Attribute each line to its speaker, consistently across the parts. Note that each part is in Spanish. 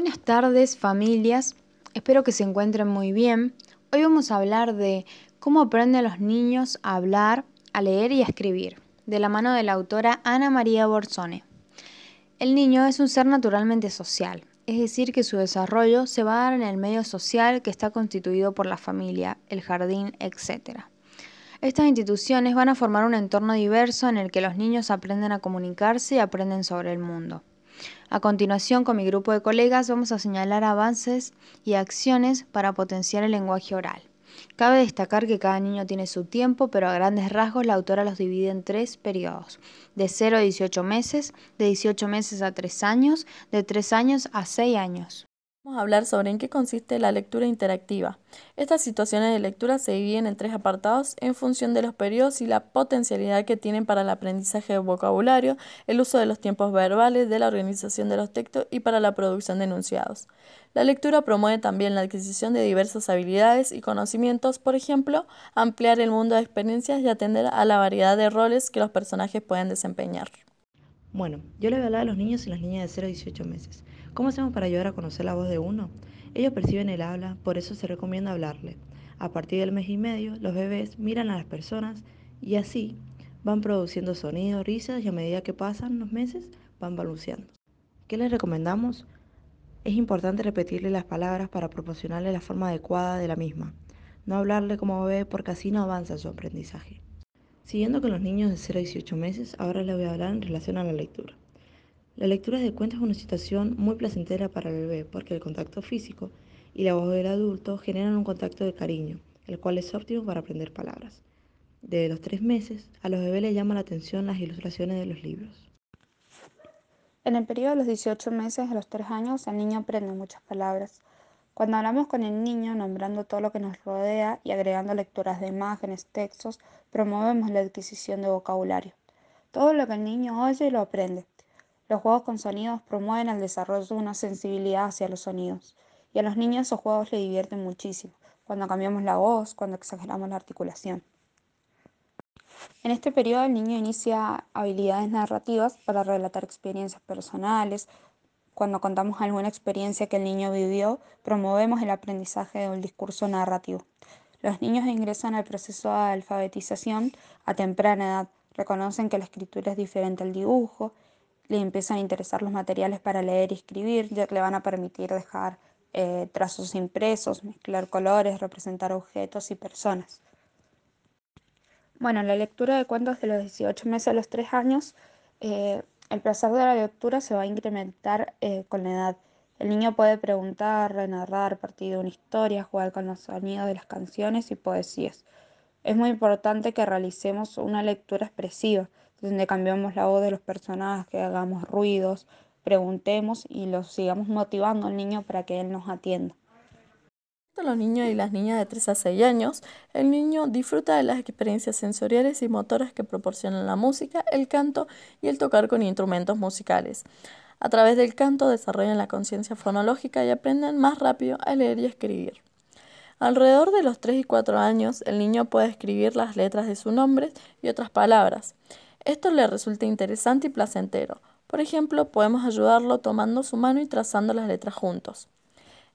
Speaker 1: Buenas tardes familias, espero que se encuentren muy bien. Hoy vamos a hablar de cómo aprenden los niños a hablar, a leer y a escribir, de la mano de la autora Ana María Borzone. El niño es un ser naturalmente social, es decir, que su desarrollo se va a dar en el medio social que está constituido por la familia, el jardín, etc. Estas instituciones van a formar un entorno diverso en el que los niños aprenden a comunicarse y aprenden sobre el mundo. A continuación, con mi grupo de colegas, vamos a señalar avances y acciones para potenciar el lenguaje oral. Cabe destacar que cada niño tiene su tiempo, pero a grandes rasgos la autora los divide en tres periodos, de 0 a 18 meses, de 18 meses a 3 años, de 3 años a 6 años.
Speaker 2: Vamos a hablar sobre en qué consiste la lectura interactiva. Estas situaciones de lectura se dividen en tres apartados en función de los periodos y la potencialidad que tienen para el aprendizaje de vocabulario, el uso de los tiempos verbales, de la organización de los textos y para la producción de enunciados. La lectura promueve también la adquisición de diversas habilidades y conocimientos, por ejemplo, ampliar el mundo de experiencias y atender a la variedad de roles que los personajes pueden desempeñar.
Speaker 3: Bueno, yo le voy a hablar a los niños y las niñas de 0 a 18 meses. ¿Cómo hacemos para ayudar a conocer la voz de uno? Ellos perciben el habla, por eso se recomienda hablarle. A partir del mes y medio, los bebés miran a las personas y así van produciendo sonidos, risas y a medida que pasan los meses van balbuceando. ¿Qué les recomendamos? Es importante repetirle las palabras para proporcionarle la forma adecuada de la misma. No hablarle como bebé porque así no avanza su aprendizaje. Siguiendo con los niños de 0 a 18 meses, ahora les voy a hablar en relación a la lectura. La lectura de cuentos es una situación muy placentera para el bebé porque el contacto físico y la voz del adulto generan un contacto de cariño, el cual es óptimo para aprender palabras. Desde los tres meses, a los bebés les llama la atención las ilustraciones de los libros.
Speaker 4: En el periodo de los 18 meses a los 3 años, el niño aprende muchas palabras. Cuando hablamos con el niño, nombrando todo lo que nos rodea y agregando lecturas de imágenes, textos, promovemos la adquisición de vocabulario. Todo lo que el niño oye lo aprende. Los juegos con sonidos promueven el desarrollo de una sensibilidad hacia los sonidos. Y a los niños esos juegos les divierten muchísimo, cuando cambiamos la voz, cuando exageramos la articulación. En este periodo el niño inicia habilidades narrativas para relatar experiencias personales. Cuando contamos alguna experiencia que el niño vivió, promovemos el aprendizaje del discurso narrativo. Los niños ingresan al proceso de alfabetización a temprana edad, reconocen que la escritura es diferente al dibujo le empiezan a interesar los materiales para leer y escribir, ya que le van a permitir dejar eh, trazos impresos, mezclar colores, representar objetos y personas. Bueno, la lectura de cuentos de los 18 meses a los 3 años, eh, el placer de la lectura se va a incrementar eh, con la edad. El niño puede preguntar, narrar, partir de una historia, jugar con los sonidos de las canciones y poesías. Es muy importante que realicemos una lectura expresiva, donde cambiamos la voz de los personajes, hagamos ruidos, preguntemos y los sigamos motivando al niño para que él nos atienda.
Speaker 2: Los niños y las niñas de 3 a 6 años, el niño disfruta de las experiencias sensoriales y motoras que proporcionan la música, el canto y el tocar con instrumentos musicales. A través del canto desarrollan la conciencia fonológica y aprenden más rápido a leer y escribir. Alrededor de los 3 y 4 años, el niño puede escribir las letras de su nombre y otras palabras. Esto le resulta interesante y placentero. Por ejemplo, podemos ayudarlo tomando su mano y trazando las letras juntos.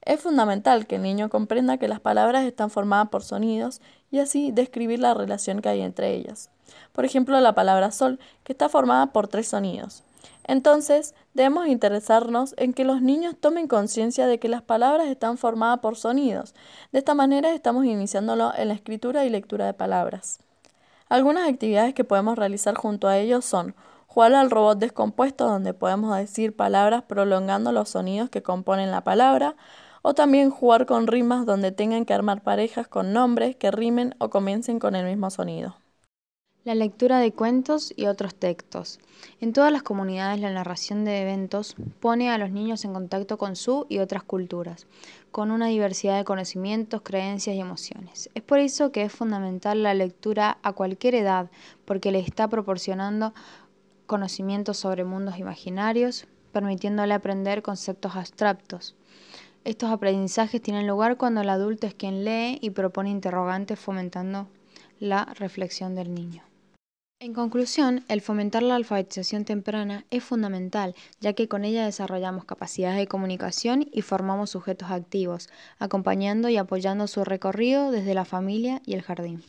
Speaker 2: Es fundamental que el niño comprenda que las palabras están formadas por sonidos y así describir la relación que hay entre ellas. Por ejemplo, la palabra sol, que está formada por tres sonidos. Entonces, debemos interesarnos en que los niños tomen conciencia de que las palabras están formadas por sonidos. De esta manera estamos iniciándolo en la escritura y lectura de palabras. Algunas actividades que podemos realizar junto a ellos son jugar al robot descompuesto donde podemos decir palabras prolongando los sonidos que componen la palabra, o también jugar con rimas donde tengan que armar parejas con nombres que rimen o comiencen con el mismo sonido.
Speaker 1: La lectura de cuentos y otros textos. En todas las comunidades la narración de eventos pone a los niños en contacto con su y otras culturas, con una diversidad de conocimientos, creencias y emociones. Es por eso que es fundamental la lectura a cualquier edad, porque le está proporcionando conocimientos sobre mundos imaginarios, permitiéndole aprender conceptos abstractos. Estos aprendizajes tienen lugar cuando el adulto es quien lee y propone interrogantes fomentando la reflexión del niño. En conclusión, el fomentar la alfabetización temprana es fundamental, ya que con ella desarrollamos capacidades de comunicación y formamos sujetos activos, acompañando y apoyando su recorrido desde la familia y el jardín.